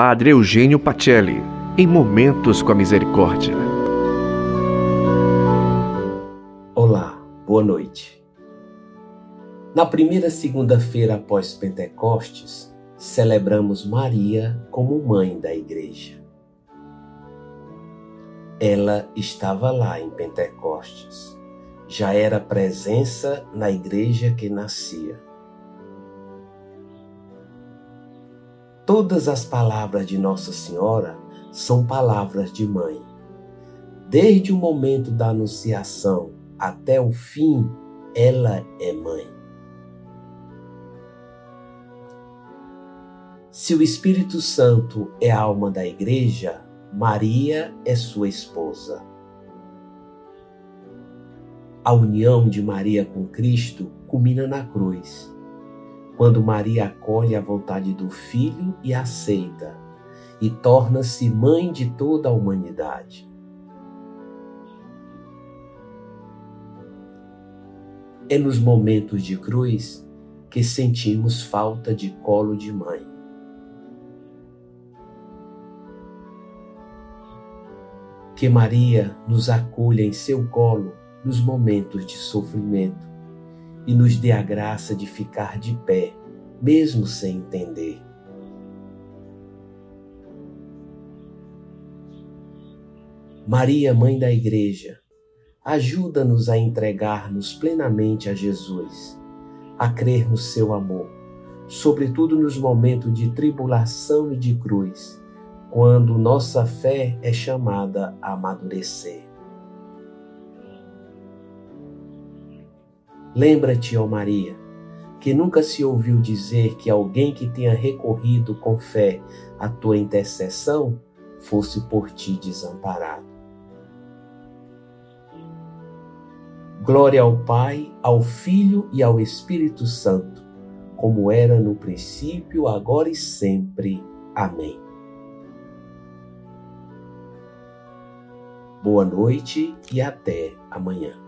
Padre Eugênio Pacelli, em Momentos com a Misericórdia. Olá, boa noite. Na primeira segunda-feira após Pentecostes, celebramos Maria como mãe da Igreja. Ela estava lá em Pentecostes, já era presença na igreja que nascia. Todas as palavras de Nossa Senhora são palavras de mãe. Desde o momento da anunciação até o fim, ela é mãe. Se o Espírito Santo é a alma da igreja, Maria é sua esposa. A união de Maria com Cristo culmina na cruz, quando Maria acolhe a vontade do Filho e aceita, e torna-se mãe de toda a humanidade. É nos momentos de cruz que sentimos falta de colo de mãe. Que Maria nos acolha em seu colo nos momentos de sofrimento e nos dê a graça de ficar de pé, mesmo sem entender. Maria, Mãe da Igreja, ajuda-nos a entregar-nos plenamente a Jesus, a crer no seu amor, sobretudo nos momentos de tribulação e de cruz quando nossa fé é chamada a amadurecer. Lembra-te, ó Maria, que nunca se ouviu dizer que alguém que tenha recorrido com fé à tua intercessão fosse por ti desamparado. Glória ao Pai, ao Filho e ao Espírito Santo, como era no princípio, agora e sempre. Amém. Boa noite e até amanhã.